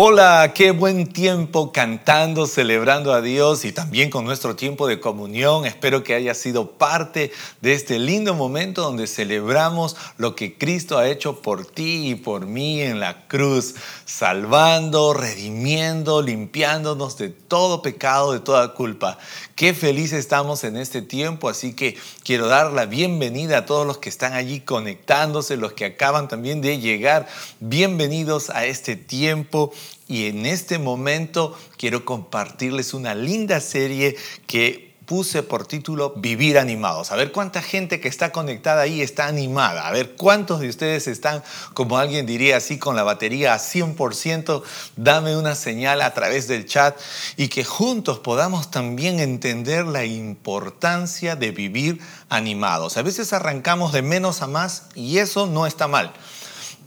Hola, qué buen tiempo cantando, celebrando a Dios y también con nuestro tiempo de comunión. Espero que haya sido parte de este lindo momento donde celebramos lo que Cristo ha hecho por ti y por mí en la cruz, salvando, redimiendo, limpiándonos de todo pecado, de toda culpa. Qué felices estamos en este tiempo, así que quiero dar la bienvenida a todos los que están allí conectándose, los que acaban también de llegar. Bienvenidos a este tiempo y en este momento quiero compartirles una linda serie que puse por título Vivir animados. A ver cuánta gente que está conectada ahí está animada. A ver cuántos de ustedes están, como alguien diría así, con la batería a 100%. Dame una señal a través del chat y que juntos podamos también entender la importancia de vivir animados. A veces arrancamos de menos a más y eso no está mal.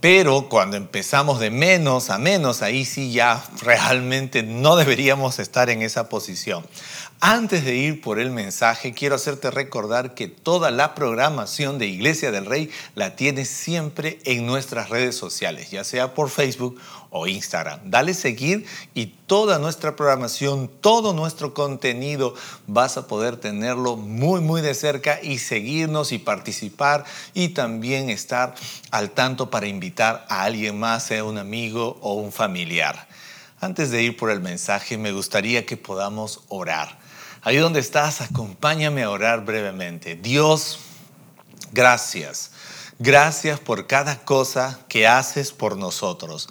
Pero cuando empezamos de menos a menos, ahí sí ya realmente no deberíamos estar en esa posición. Antes de ir por el mensaje, quiero hacerte recordar que toda la programación de Iglesia del Rey la tienes siempre en nuestras redes sociales, ya sea por Facebook o Instagram. Dale seguir y toda nuestra programación, todo nuestro contenido, vas a poder tenerlo muy, muy de cerca y seguirnos y participar y también estar al tanto para invitar a alguien más, sea un amigo o un familiar. Antes de ir por el mensaje, me gustaría que podamos orar. Ahí donde estás, acompáñame a orar brevemente. Dios, gracias. Gracias por cada cosa que haces por nosotros.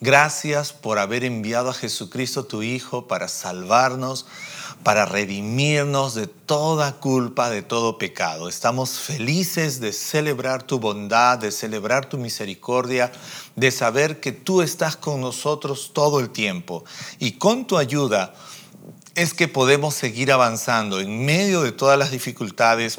Gracias por haber enviado a Jesucristo tu Hijo para salvarnos, para redimirnos de toda culpa, de todo pecado. Estamos felices de celebrar tu bondad, de celebrar tu misericordia, de saber que tú estás con nosotros todo el tiempo. Y con tu ayuda, es que podemos seguir avanzando en medio de todas las dificultades,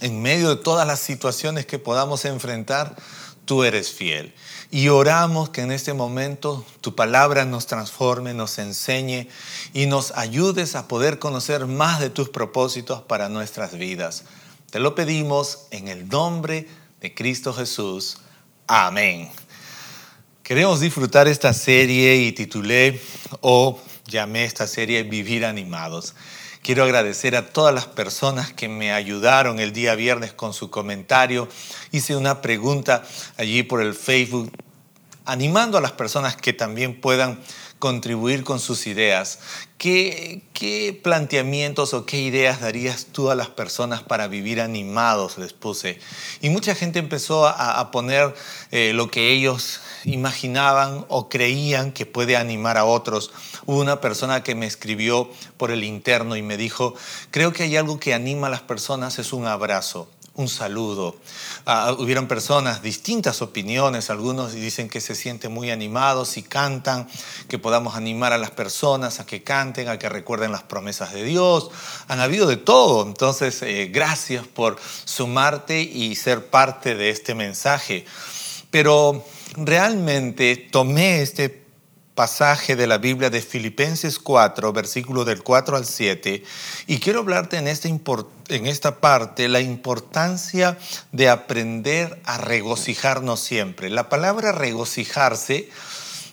en medio de todas las situaciones que podamos enfrentar, tú eres fiel. Y oramos que en este momento tu palabra nos transforme, nos enseñe y nos ayudes a poder conocer más de tus propósitos para nuestras vidas. Te lo pedimos en el nombre de Cristo Jesús. Amén. Queremos disfrutar esta serie y titulé o llamé esta serie Vivir Animados. Quiero agradecer a todas las personas que me ayudaron el día viernes con su comentario. Hice una pregunta allí por el Facebook, animando a las personas que también puedan contribuir con sus ideas. ¿Qué, ¿Qué, planteamientos o qué ideas darías tú a las personas para vivir animados? Les puse. Y mucha gente empezó a, poner eh, lo que ellos imaginaban o creían que puede animar a otros. Una persona que me escribió por el interno y me dijo, creo que hay algo que anima a las personas, es un abrazo un saludo. Uh, hubieron personas, distintas opiniones, algunos dicen que se sienten muy animados y cantan, que podamos animar a las personas a que canten, a que recuerden las promesas de Dios. Han habido de todo, entonces eh, gracias por sumarte y ser parte de este mensaje. Pero realmente tomé este pasaje de la Biblia de Filipenses 4, versículo del 4 al 7, y quiero hablarte en esta, en esta parte la importancia de aprender a regocijarnos siempre. La palabra regocijarse,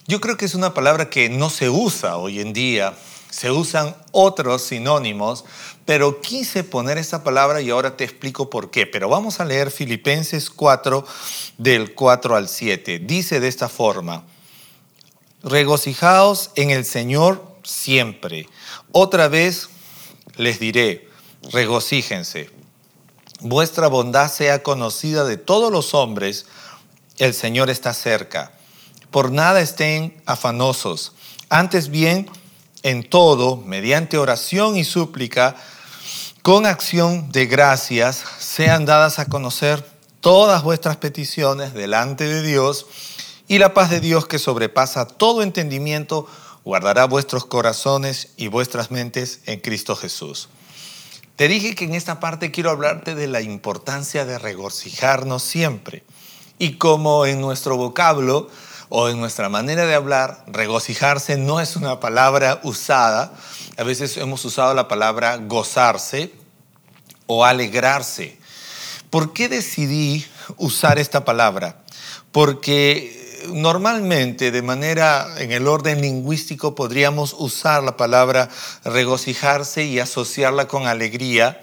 yo creo que es una palabra que no se usa hoy en día, se usan otros sinónimos, pero quise poner esa palabra y ahora te explico por qué. Pero vamos a leer Filipenses 4 del 4 al 7. Dice de esta forma, regocijaos en el Señor siempre. Otra vez les diré, regocíjense. Vuestra bondad sea conocida de todos los hombres, el Señor está cerca. Por nada estén afanosos, antes bien, en todo, mediante oración y súplica, con acción de gracias, sean dadas a conocer todas vuestras peticiones delante de Dios y la paz de Dios que sobrepasa todo entendimiento guardará vuestros corazones y vuestras mentes en Cristo Jesús. Te dije que en esta parte quiero hablarte de la importancia de regocijarnos siempre. Y como en nuestro vocablo o en nuestra manera de hablar, regocijarse no es una palabra usada. A veces hemos usado la palabra gozarse o alegrarse. ¿Por qué decidí usar esta palabra? Porque normalmente de manera en el orden lingüístico podríamos usar la palabra regocijarse y asociarla con alegría,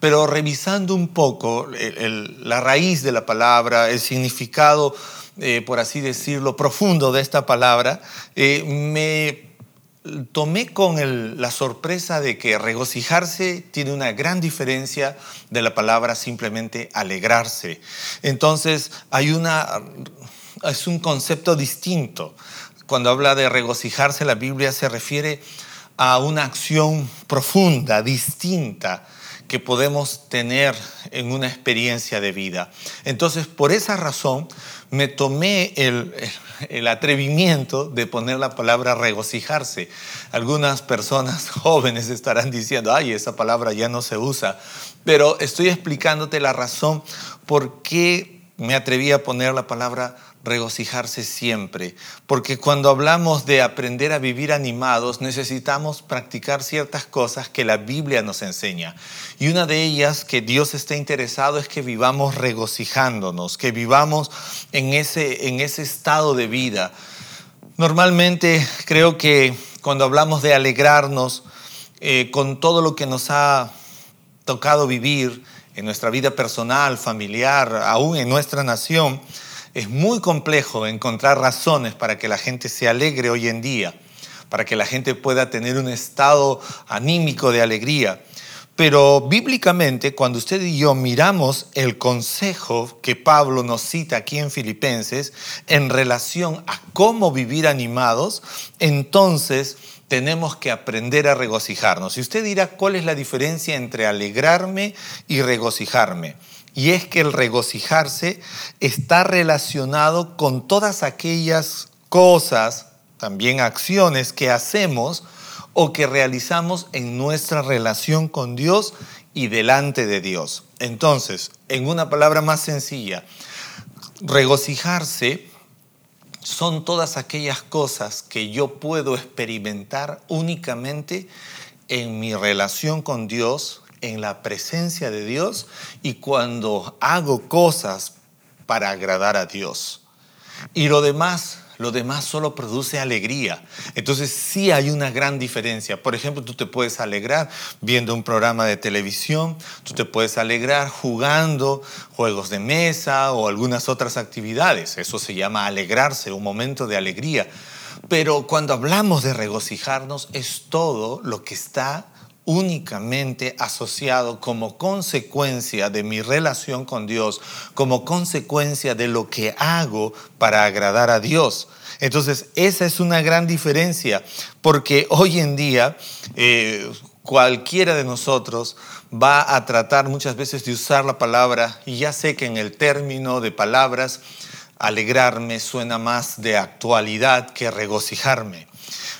pero revisando un poco la raíz de la palabra, el significado, eh, por así decirlo, profundo de esta palabra, eh, me tomé con la sorpresa de que regocijarse tiene una gran diferencia de la palabra simplemente alegrarse. Entonces hay una es un concepto distinto. Cuando habla de regocijarse, la Biblia se refiere a una acción profunda, distinta, que podemos tener en una experiencia de vida. Entonces, por esa razón, me tomé el, atrevimiento de poner la palabra regocijarse. Algunas personas jóvenes estarán diciendo, ay, esa palabra ya no se usa, pero estoy explicándote la razón por qué me atreví a poner la palabra regocijarse siempre, porque cuando hablamos de aprender a vivir animados, necesitamos practicar ciertas cosas que la Biblia nos enseña. Y una de ellas que Dios está interesado es que vivamos regocijándonos, que vivamos en ese, en ese estado de vida. Normalmente creo que cuando hablamos de alegrarnos eh, con todo lo que nos ha tocado vivir en nuestra vida personal, familiar, aún en nuestra nación, es muy complejo encontrar razones para que la gente se alegre hoy en día, para que la gente pueda tener un estado anímico de alegría. Pero bíblicamente, cuando usted y yo miramos el consejo que Pablo nos cita aquí en Filipenses en relación a cómo vivir animados, entonces tenemos que aprender a regocijarnos. Y usted dirá, ¿cuál es la diferencia entre alegrarme y regocijarme? Y es que el regocijarse está relacionado con todas aquellas cosas, también acciones que hacemos o que realizamos en nuestra relación con Dios y delante de Dios. Entonces, en una palabra más sencilla, regocijarse son todas aquellas cosas que yo puedo experimentar únicamente en mi relación con Dios en la presencia de Dios y cuando hago cosas para agradar a Dios. Y lo demás, lo demás solo produce alegría. Entonces sí hay una gran diferencia. Por ejemplo, tú te puedes alegrar viendo un programa de televisión, tú te puedes alegrar jugando juegos de mesa o algunas otras actividades. Eso se llama alegrarse, un momento de alegría. Pero cuando hablamos de regocijarnos es todo lo que está únicamente asociado como consecuencia de mi relación con Dios, como consecuencia de lo que hago para agradar a Dios. Entonces, esa es una gran diferencia, porque hoy en día eh, cualquiera de nosotros va a tratar muchas veces de usar la palabra, y ya sé que en el término de palabras, alegrarme suena más de actualidad que regocijarme.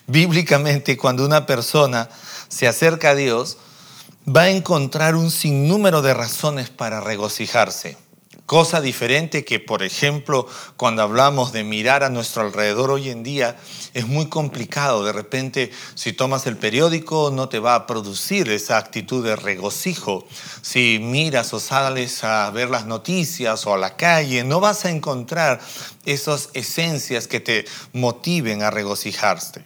Bíblicamente, cuando una persona se acerca a Dios, va a encontrar un sinnúmero de razones para regocijarse. Cosa diferente que, por ejemplo, cuando hablamos de mirar a nuestro alrededor hoy en día, es muy complicado. De repente, si tomas el periódico, no te va a producir esa actitud de regocijo. Si miras o sales a ver las noticias o a la calle, no vas a encontrar esas esencias que te motiven a regocijarte.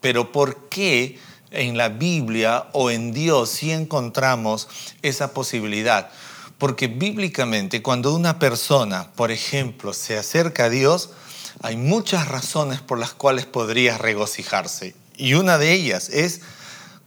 Pero ¿por qué? en la Biblia o en Dios si encontramos esa posibilidad. Porque bíblicamente cuando una persona, por ejemplo, se acerca a Dios, hay muchas razones por las cuales podría regocijarse. Y una de ellas es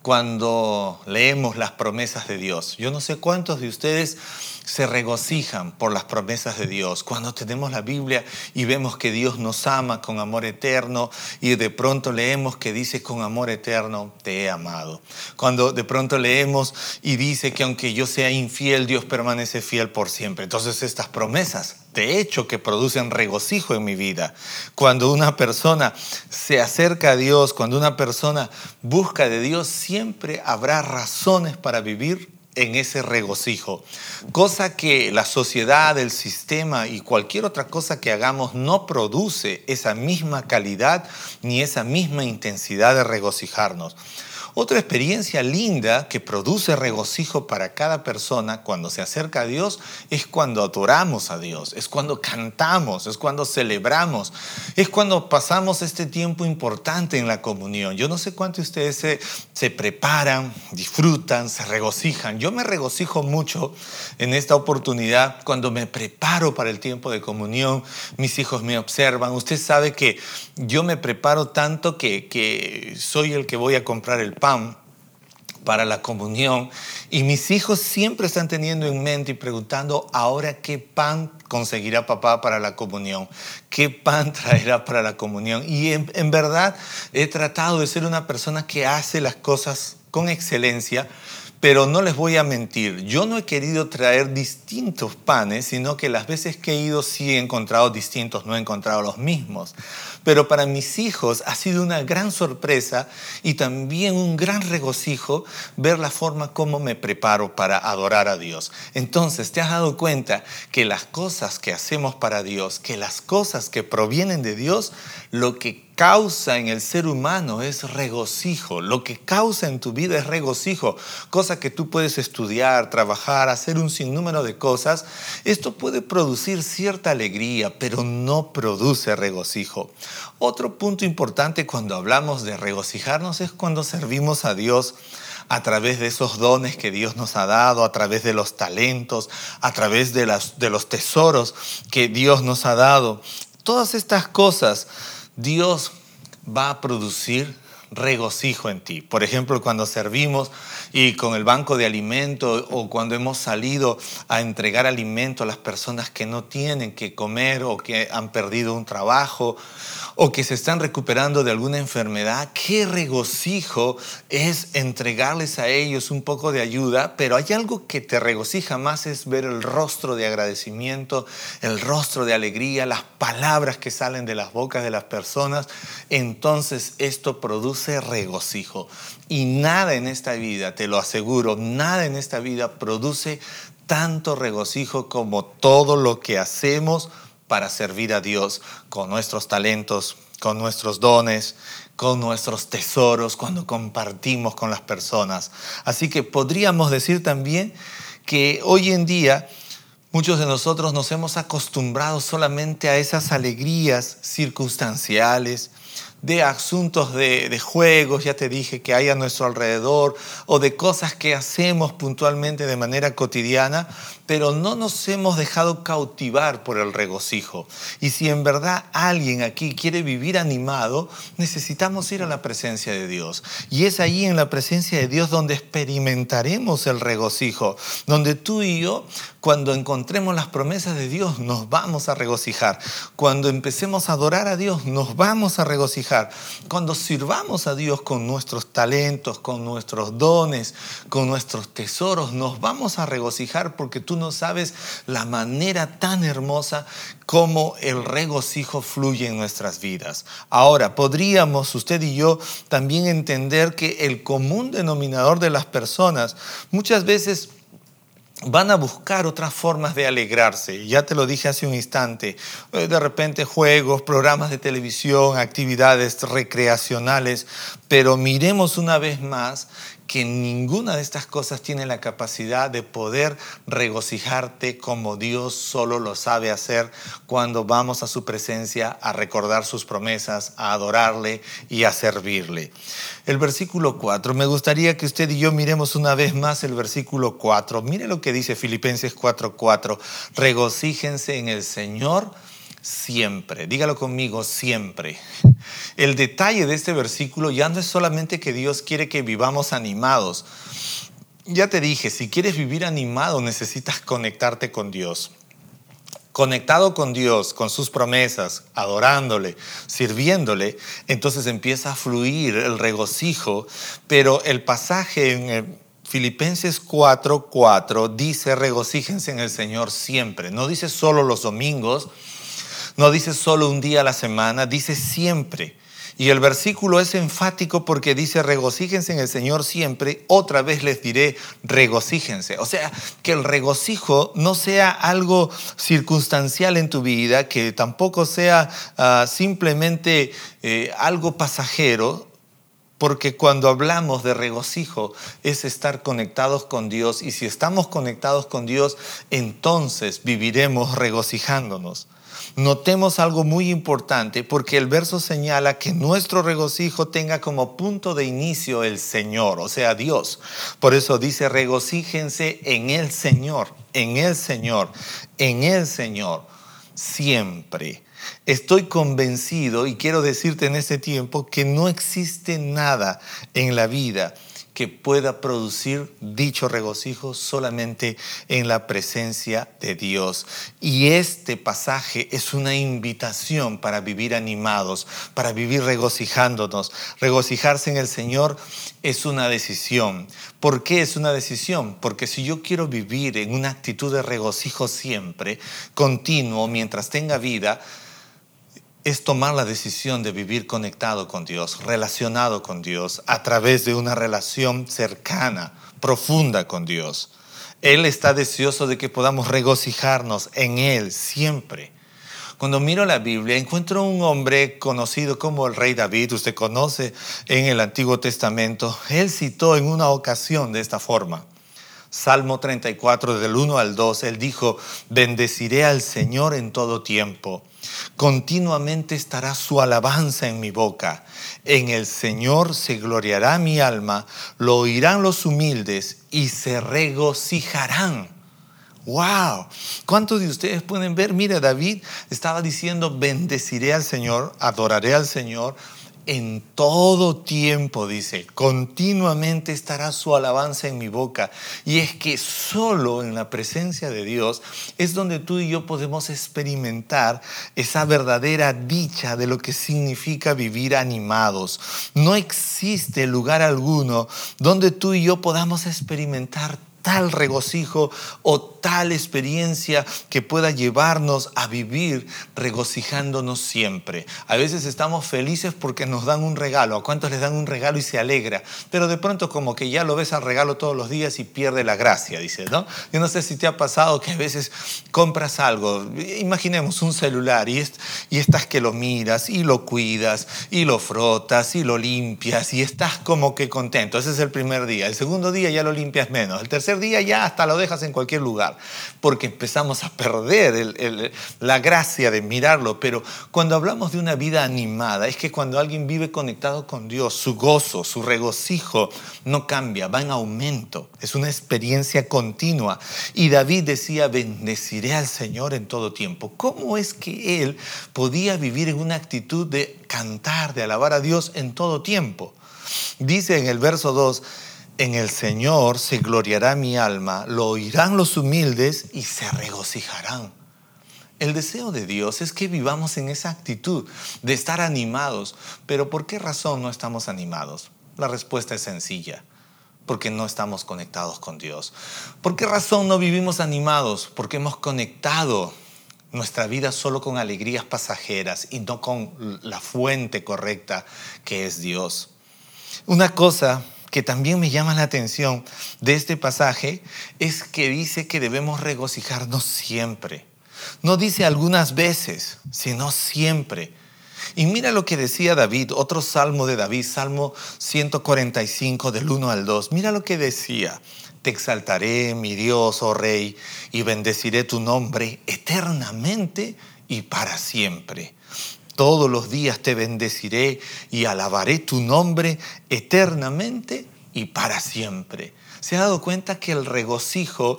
cuando leemos las promesas de Dios. Yo no sé cuántos de ustedes se regocijan por las promesas de Dios. Cuando tenemos la Biblia y vemos que Dios nos ama con amor eterno y de pronto leemos que dice con amor eterno te he amado. Cuando de pronto leemos y dice que aunque yo sea infiel, Dios permanece fiel por siempre. Entonces estas promesas de hecho que producen regocijo en mi vida. Cuando una persona se acerca a Dios, cuando una persona busca de Dios, siempre habrá razones para vivir en ese regocijo, cosa que la sociedad, el sistema y cualquier otra cosa que hagamos no produce esa misma calidad ni esa misma intensidad de regocijarnos. Otra experiencia linda que produce regocijo para cada persona cuando se acerca a Dios es cuando adoramos a Dios, es cuando cantamos, es cuando celebramos, es cuando pasamos este tiempo importante en la comunión. Yo no sé cuánto ustedes se, se preparan, disfrutan, se regocijan. Yo me regocijo mucho en esta oportunidad cuando me preparo para el tiempo de comunión. Mis hijos me observan. Usted sabe que yo me preparo tanto que, que soy el que voy a comprar el pan para la comunión y mis hijos siempre están teniendo en mente y preguntando, ahora qué pan conseguirá papá para la comunión, qué pan traerá para la comunión. Y en, en verdad he tratado de ser una persona que hace las cosas con excelencia, pero no les voy a mentir, yo no he querido traer distintos panes, sino que las veces que he ido sí he encontrado distintos, no he encontrado los mismos. Pero para mis hijos ha sido una gran sorpresa y también un gran regocijo ver la forma como me preparo para adorar a Dios. Entonces, ¿te has dado cuenta que las cosas que hacemos para Dios, que las cosas que provienen de Dios, lo que causa en el ser humano es regocijo. Lo que causa en tu vida es regocijo. Cosa que tú puedes estudiar, trabajar, hacer un sinnúmero de cosas. Esto puede producir cierta alegría, pero no produce regocijo. Otro punto importante cuando hablamos de regocijarnos es cuando servimos a Dios a través de esos dones que Dios nos ha dado, a través de los talentos, a través de, las, de los tesoros que Dios nos ha dado. Todas estas cosas Dios va a producir regocijo en ti. Por ejemplo, cuando servimos y con el banco de alimento o cuando hemos salido a entregar alimento a las personas que no tienen que comer o que han perdido un trabajo o que se están recuperando de alguna enfermedad, qué regocijo es entregarles a ellos un poco de ayuda, pero hay algo que te regocija más es ver el rostro de agradecimiento, el rostro de alegría, las palabras que salen de las bocas de las personas, entonces esto produce regocijo. Y nada en esta vida, te lo aseguro, nada en esta vida produce tanto regocijo como todo lo que hacemos para servir a Dios con nuestros talentos, con nuestros dones, con nuestros tesoros, cuando compartimos con las personas. Así que podríamos decir también que hoy en día muchos de nosotros nos hemos acostumbrado solamente a esas alegrías circunstanciales, de asuntos de, juegos, ya te dije, que hay a nuestro alrededor, o de cosas que hacemos puntualmente de manera cotidiana, pero no nos hemos dejado cautivar por el regocijo. Y si en verdad alguien aquí quiere vivir animado, necesitamos ir a la presencia de Dios. Y es allí en la presencia de Dios donde experimentaremos el regocijo, donde tú y yo, cuando encontremos las promesas de Dios, nos vamos a regocijar. Cuando empecemos a adorar a Dios, nos vamos a regocijar cuando sirvamos a Dios con nuestros talentos, con nuestros dones, con nuestros tesoros, nos vamos a regocijar porque tú no sabes la manera tan hermosa como el regocijo fluye en nuestras vidas. Ahora, podríamos usted y yo también entender que el común denominador de las personas muchas veces van a buscar otras formas de alegrarse. Ya te lo dije hace un instante. Eh, de repente juegos, programas de televisión, actividades recreacionales. Pero miremos una vez más que ninguna de estas cosas tiene la capacidad de poder regocijarte como Dios solo lo sabe hacer cuando vamos a su presencia a recordar sus promesas, a adorarle y a servirle. El versículo 4, me gustaría que usted y yo miremos una vez más el versículo 4. Mire lo que dice Filipenses 4:4. Regocíjense en el Señor siempre. Dígalo conmigo, siempre. El detalle de este versículo ya no es solamente que Dios quiere que vivamos animados. Ya te dije, si quieres vivir animado necesitas conectarte con Dios. Conectado con Dios, con sus promesas, adorándole, sirviéndole, entonces empieza a fluir el regocijo, pero el pasaje en Filipenses 4:4 dice regocíjense en el Señor siempre. No dice solo los domingos, no dice solo un día a la semana, dice siempre. Y el versículo es enfático porque dice, regocíjense en el Señor siempre, otra vez les diré, regocíjense. O sea, que el regocijo no sea algo circunstancial en tu vida, que tampoco sea ah, simplemente eh, algo pasajero, porque cuando hablamos de regocijo es estar conectados con Dios y si estamos conectados con Dios, entonces viviremos regocijándonos. Notemos algo muy importante porque el verso señala que nuestro regocijo tenga como punto de inicio el Señor, o sea, Dios. Por eso dice, regocíjense en el Señor, en el Señor, en el Señor, siempre. Estoy convencido y quiero decirte en este tiempo que no existe nada en la vida que pueda producir dicho regocijo solamente en la presencia de Dios. Y este pasaje es una invitación para vivir animados, para vivir regocijándonos. Regocijarse en el Señor es una decisión. ¿Por qué es una decisión? Porque si yo quiero vivir en una actitud de regocijo siempre, continuo, mientras tenga vida, es tomar la decisión de vivir conectado con Dios, relacionado con Dios, a través de una relación cercana, profunda con Dios. Él está deseoso de que podamos regocijarnos en Él siempre. Cuando miro la Biblia, encuentro un hombre conocido como el rey David, usted conoce en el Antiguo Testamento. Él citó en una ocasión de esta forma. Salmo 34 del 1 al 2, él dijo, bendeciré al Señor en todo tiempo Continuamente estará su alabanza en mi boca. En el Señor se gloriará mi alma, lo oirán los humildes y se regocijarán. ¡Wow! ¿Cuántos de ustedes pueden ver? Mira, David estaba diciendo, bendeciré al Señor, adoraré al Señor, en todo tiempo, dice, continuamente estará su alabanza en mi boca. Y es que solo en la presencia de Dios es donde tú y yo podemos experimentar esa verdadera dicha de lo que significa vivir animados. No existe lugar alguno donde tú y yo podamos experimentar tal regocijo o tal experiencia que pueda llevarnos a vivir regocijándonos siempre. A veces estamos felices porque nos dan un regalo. ¿A cuántos les dan un regalo y se alegra? Pero de pronto como que ya lo ves al regalo todos los días y pierde la gracia, dice, ¿no? Yo no sé si te ha pasado que a veces compras algo, imaginemos un celular y, y estás que lo miras y lo cuidas y lo frotas y lo limpias y estás como que contento. Ese es el primer día. El segundo día ya lo limpias menos. El tercer día ya hasta lo dejas en cualquier lugar, porque empezamos a perder la gracia de mirarlo. Pero cuando hablamos de una vida animada, es que cuando alguien vive conectado con Dios, su gozo, su regocijo no cambia, va en aumento. Es una experiencia continua. Y David decía, bendeciré al Señor en todo tiempo. ¿Cómo es que él podía vivir en una actitud de cantar, de alabar a Dios en todo tiempo? Dice en el verso 2, en el Señor se gloriará mi alma, lo oirán los humildes y se regocijarán. El deseo de Dios es que vivamos en esa actitud de estar animados. Pero ¿por qué razón no estamos animados? La respuesta es sencilla. Porque no estamos conectados con Dios. ¿Por qué razón no vivimos animados? Porque hemos conectado nuestra vida solo con alegrías pasajeras y no con la fuente correcta que es Dios. Una cosa que también me llama la atención de este pasaje es que dice que debemos regocijarnos siempre. No dice algunas veces, sino siempre. Y mira lo que decía David, otro salmo de David, Salmo 145 del 1 al 2. Mira lo que decía. Te exaltaré, mi Dios, oh Rey, y bendeciré tu nombre eternamente y para siempre. Todos los días te bendeciré y alabaré tu nombre eternamente y para siempre. ¿Se ha dado cuenta que el regocijo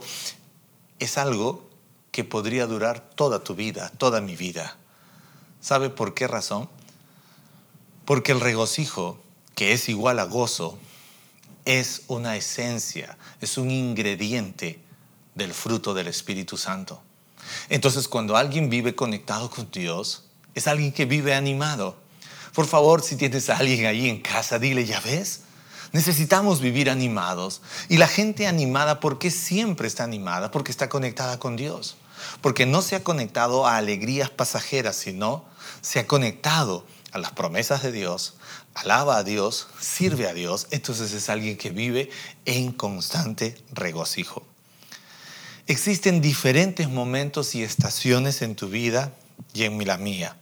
es algo que podría durar toda tu vida, toda mi vida? ¿Sabe por qué razón? Porque el regocijo, que es igual a gozo, es una esencia, es un ingrediente del fruto del Espíritu Santo. Entonces, cuando alguien vive conectado con Dios, es alguien que vive animado. Por favor, si tienes a alguien ahí en casa, dile, ya ves, necesitamos vivir animados. Y la gente animada, ¿por qué siempre está animada? Porque está conectada con Dios. Porque no se ha conectado a alegrías pasajeras, sino se ha conectado a las promesas de Dios, alaba a Dios, sirve a Dios, entonces es alguien que vive en constante regocijo. Existen diferentes momentos y estaciones en tu vida y en la mía,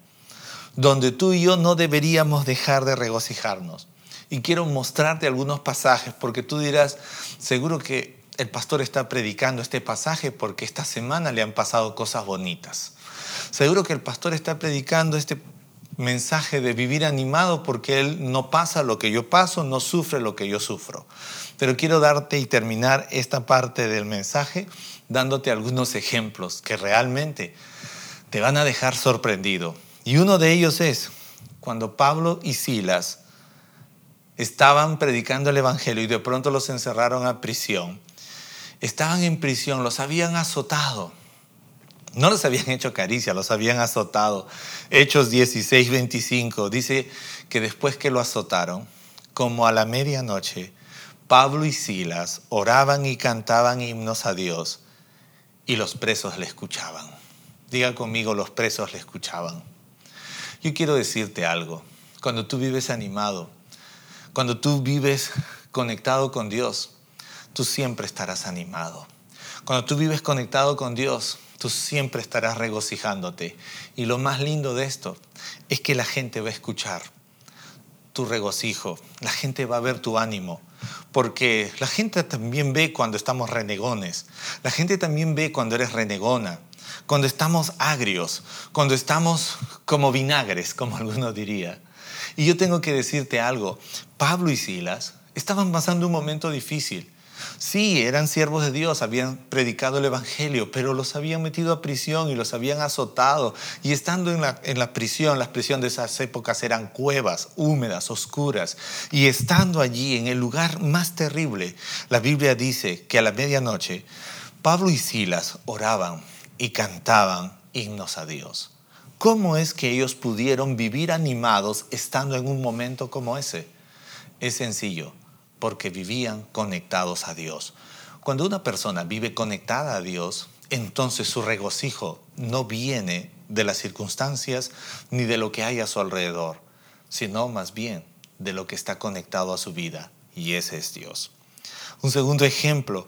donde tú y yo no deberíamos dejar de regocijarnos. Y quiero mostrarte algunos pasajes porque tú dirás, seguro que el pastor está predicando este pasaje porque esta semana le han pasado cosas bonitas. Seguro que el pastor está predicando este mensaje de vivir animado porque él no pasa lo que yo paso, no sufre lo que yo sufro. Pero quiero darte y terminar esta parte del mensaje dándote algunos ejemplos que realmente te van a dejar sorprendido. Y uno de ellos es cuando Pablo y Silas estaban predicando el Evangelio y de pronto los encerraron a prisión. Estaban en prisión, los habían azotado no los habían hecho caricia, los habían azotado. Hechos 16, 25 dice que después que lo azotaron, como a la medianoche, Pablo y Silas oraban y cantaban himnos a Dios y los presos le escuchaban. Diga conmigo, los presos le escuchaban. Yo quiero decirte algo. Cuando tú vives animado, cuando tú vives conectado con Dios, tú siempre estarás animado. Cuando tú vives conectado con Dios, tú siempre estarás regocijándote. Y lo más lindo de esto es que la gente va a escuchar tu regocijo, la gente va a ver tu ánimo, porque la gente también ve cuando estamos renegones, la gente también ve cuando eres renegona, cuando estamos agrios, cuando estamos como vinagres, como algunos diría. Y yo tengo que decirte algo, Pablo y Silas estaban pasando un momento difícil. Sí, eran siervos de Dios, habían predicado el Evangelio, pero los habían metido a prisión y los habían azotado. Y estando en la, en la prisión, las prisiones de esas épocas eran cuevas, húmedas, oscuras. Y estando allí, en el lugar más terrible, la Biblia dice que a la medianoche, Pablo y Silas oraban y cantaban himnos a Dios. ¿Cómo es que ellos pudieron vivir animados estando en un momento como ese? Es sencillo porque vivían conectados a Dios. Cuando una persona vive conectada a Dios, entonces su regocijo no viene de las circunstancias ni de lo que hay a su alrededor, sino más bien de lo que está conectado a su vida, y ese es Dios. Un segundo ejemplo,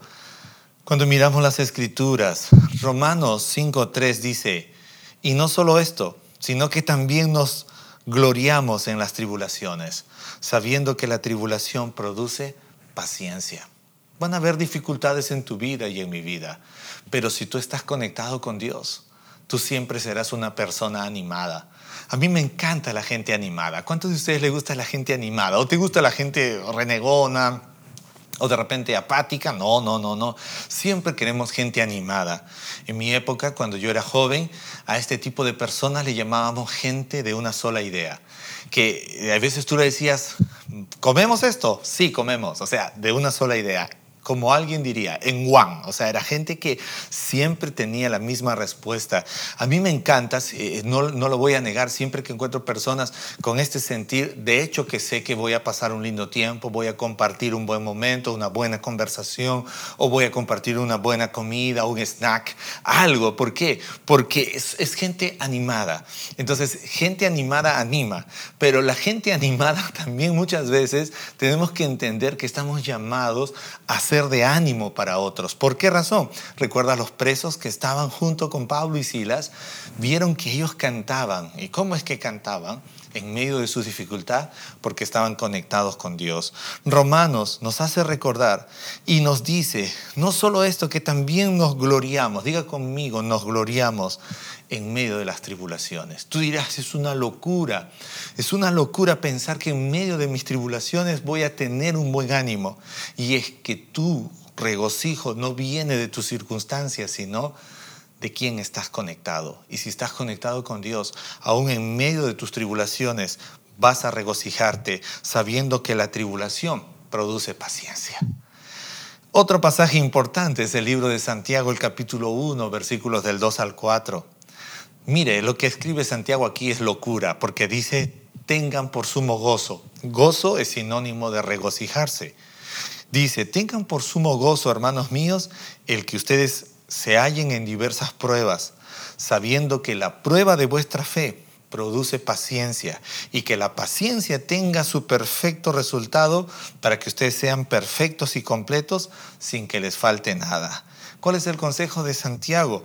cuando miramos las escrituras, Romanos 5.3 dice, y no solo esto, sino que también nos gloriamos en las tribulaciones, sabiendo que la tribulación produce paciencia. Van a haber dificultades en tu vida y en mi vida, pero si tú estás conectado con Dios, tú siempre serás una persona animada. A mí me encanta la gente animada. ¿Cuántos de ustedes les gusta la gente animada? ¿O te gusta la gente renegona? O de repente apática. No, no, no, no. Siempre queremos gente animada. En mi época, cuando yo era joven, a este tipo de personas le llamábamos gente de una sola idea. Que a veces tú le decías, ¿comemos esto? Sí, comemos. O sea, de una sola idea como alguien diría, en one. O sea, era gente que siempre tenía la misma respuesta. A mí me encanta, eh, no, no, lo voy a negar, siempre que encuentro personas con este sentir, de hecho que sé que voy a pasar un lindo tiempo, voy a compartir un buen momento, una buena conversación, o voy a compartir una buena comida, un snack, algo. ¿Por qué? Porque es, es gente animada. Entonces, gente animada anima, pero la gente animada también muchas veces tenemos que entender que estamos llamados a ser de ánimo para otros. ¿Por qué razón? Recuerda los presos que estaban junto con Pablo y Silas, vieron que ellos cantaban. ¿Y cómo es que cantaban? En medio de su dificultad porque estaban conectados con Dios. Romanos nos hace recordar y nos dice, no solo esto, que también nos gloriamos, diga conmigo, nos gloriamos en medio de las tribulaciones. Tú dirás, es una locura, es una locura pensar que en medio de mis tribulaciones voy a tener un buen ánimo. Y es que tu regocijo no viene de tus circunstancias, sino de quién estás conectado. Y si estás conectado con Dios, aún en medio de tus tribulaciones, vas a regocijarte sabiendo que la tribulación produce paciencia. Otro pasaje importante es el libro de Santiago, el capítulo 1, versículos del 2 al 4. Mire, lo que escribe Santiago aquí es locura, porque dice, tengan por sumo gozo. Gozo es sinónimo de regocijarse. Dice, tengan por sumo gozo, hermanos míos, el que ustedes se hallen en diversas pruebas, sabiendo que la prueba de vuestra fe produce paciencia y que la paciencia tenga su perfecto resultado para que ustedes sean perfectos y completos sin que les falte nada. ¿Cuál es el consejo de Santiago?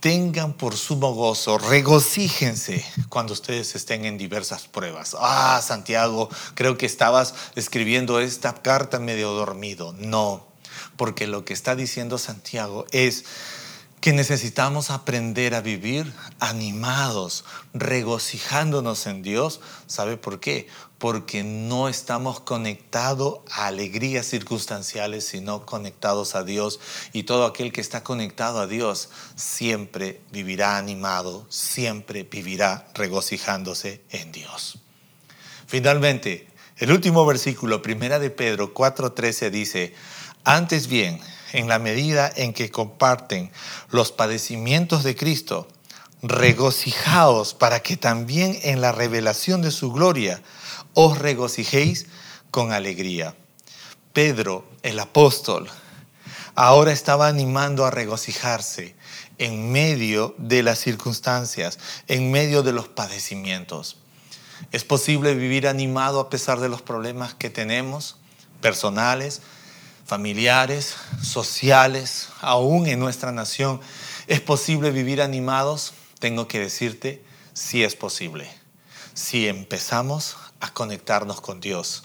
Tengan por sumo gozo, regocíjense cuando ustedes estén en diversas pruebas. Ah, Santiago, creo que estabas escribiendo esta carta medio dormido. No, porque lo que está diciendo Santiago es que necesitamos aprender a vivir animados, regocijándonos en Dios. ¿Sabe por qué? Porque no estamos conectados a alegrías circunstanciales, sino conectados a Dios. Y todo aquel que está conectado a Dios siempre vivirá animado, siempre vivirá regocijándose en Dios. Finalmente, el último versículo, primera de Pedro 4:13 dice, antes bien, en la medida en que comparten los padecimientos de Cristo, regocijaos para que también en la revelación de su gloria os regocijéis con alegría. Pedro, el apóstol, ahora estaba animando a regocijarse en medio de las circunstancias, en medio de los padecimientos. ¿Es posible vivir animado a pesar de los problemas que tenemos, personales, familiares, sociales, aún en nuestra nación. ¿Es posible vivir animados? Tengo que decirte, sí es posible. Si empezamos a conectarnos con Dios,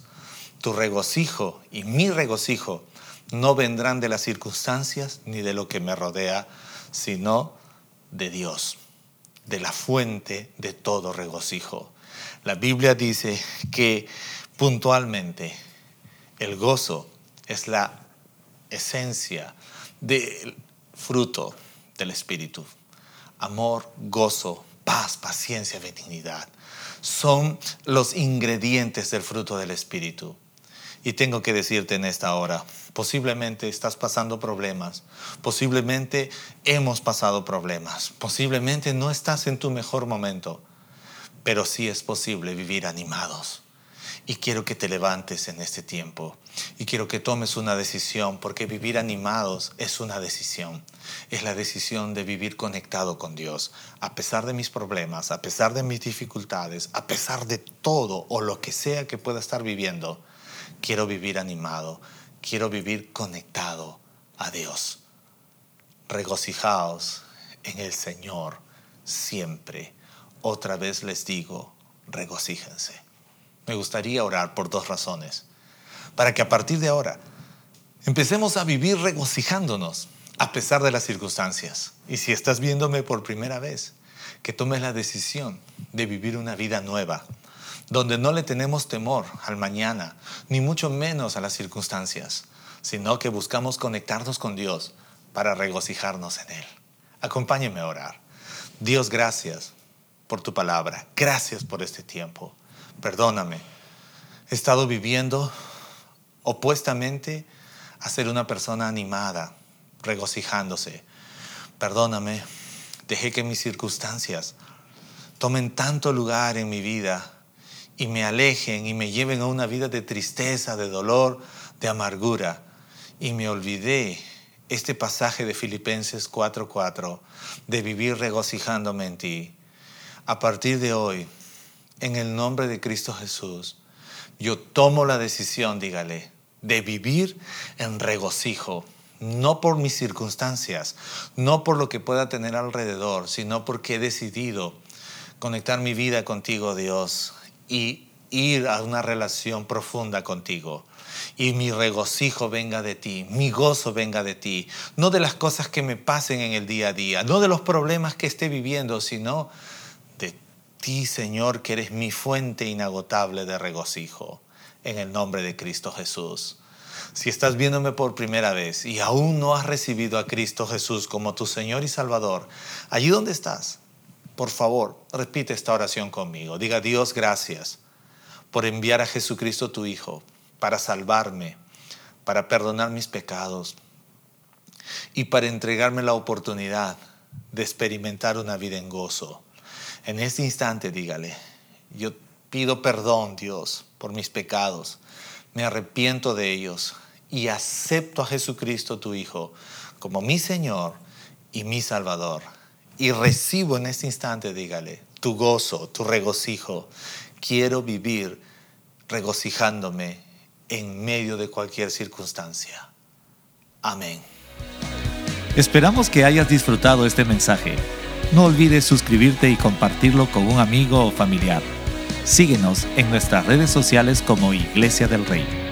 tu regocijo y mi regocijo no vendrán de las circunstancias ni de lo que me rodea, sino de Dios, de la fuente de todo regocijo. La Biblia dice que puntualmente el gozo es la esencia del fruto del Espíritu. Amor, gozo, paz, paciencia, benignidad. Son los ingredientes del fruto del Espíritu. Y tengo que decirte en esta hora, posiblemente estás pasando problemas, posiblemente hemos pasado problemas, posiblemente no estás en tu mejor momento, pero sí es posible vivir animados y quiero que te levantes en este tiempo y quiero que tomes una decisión, porque vivir animados es una decisión. Es la decisión de vivir conectado con Dios. A pesar de mis problemas, a pesar de mis dificultades, a pesar de todo o lo que sea que pueda estar viviendo, quiero vivir animado, quiero vivir conectado a Dios. Regocijaos en el Señor siempre. Otra vez les digo, regocíjense. Me gustaría orar por dos razones. Para que a partir de ahora empecemos a vivir regocijándonos a pesar de las circunstancias. Y si estás viéndome por primera vez, que tomes la decisión de vivir una vida nueva, donde no le tenemos temor al mañana, ni mucho menos a las circunstancias, sino que buscamos conectarnos con Dios para regocijarnos en Él. Acompáñeme a orar. Dios, gracias por tu palabra. Gracias por este tiempo perdóname, he estado viviendo opuestamente a ser una persona animada, regocijándose. Perdóname, dejé que mis circunstancias tomen tanto lugar en mi vida y me alejen y me lleven a una vida de tristeza, de dolor, de amargura. Y me olvidé este pasaje de Filipenses 4:4, de vivir regocijándome en ti. A partir de hoy, en el nombre de Cristo Jesús, yo tomo la decisión, dígale, de vivir en regocijo, no por mis circunstancias, no por lo que pueda tener alrededor, sino porque he decidido conectar mi vida contigo, Dios, y ir a una relación profunda contigo. Y mi regocijo venga de ti, mi gozo venga de ti, no de las cosas que me pasen en el día a día, no de los problemas que esté viviendo, sino ti, Señor, que eres mi fuente inagotable de regocijo, en el nombre de Cristo Jesús. Si estás viéndome por primera vez y aún no has recibido a Cristo Jesús como tu Señor y Salvador, allí donde estás, por favor, repite esta oración conmigo. Diga, Dios, gracias por enviar a Jesucristo tu Hijo para salvarme, para perdonar mis pecados y para entregarme la oportunidad de experimentar una vida en gozo. En este instante dígale, yo pido perdón, Dios, por mis pecados, me arrepiento de ellos y acepto a Jesucristo, tu Hijo, como mi Señor y mi Salvador. y recibo en este instante, dígale, tu gozo, tu regocijo. Quiero vivir regocijándome en medio de cualquier circunstancia. Amén. Esperamos que hayas disfrutado este mensaje. No olvides suscribirte y compartirlo con un amigo o familiar. Síguenos en nuestras redes sociales como Iglesia del Rey.